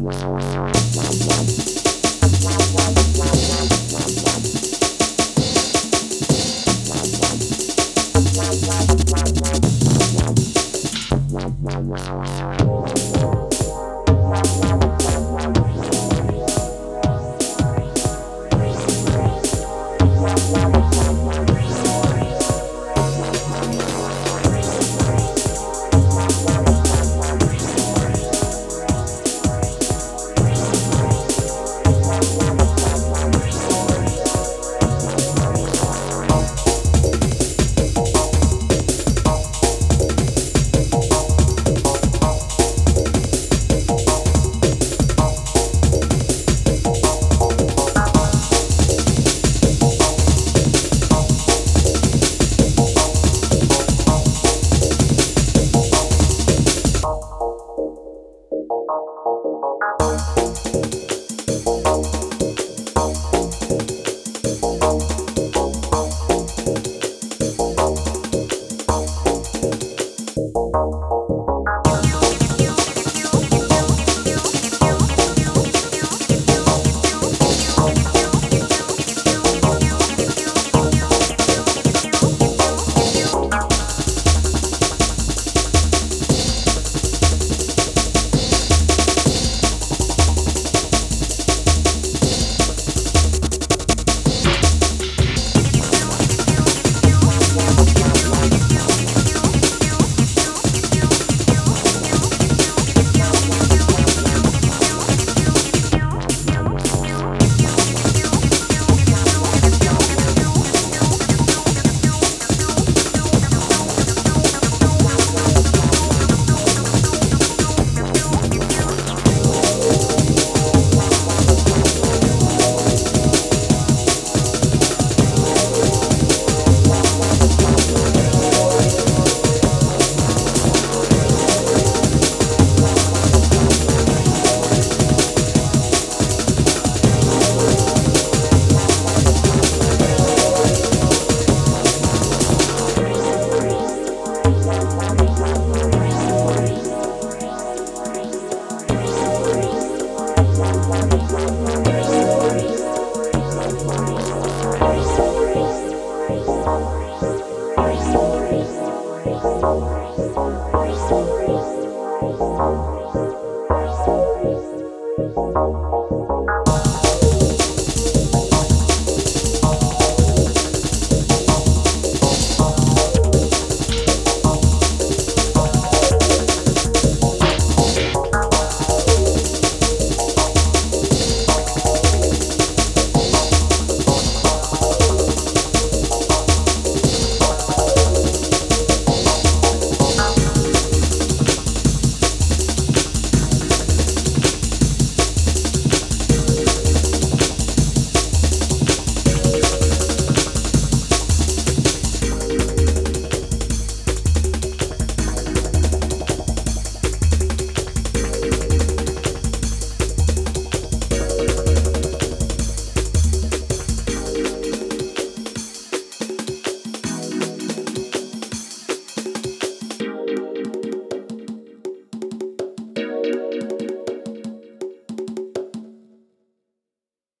Wow.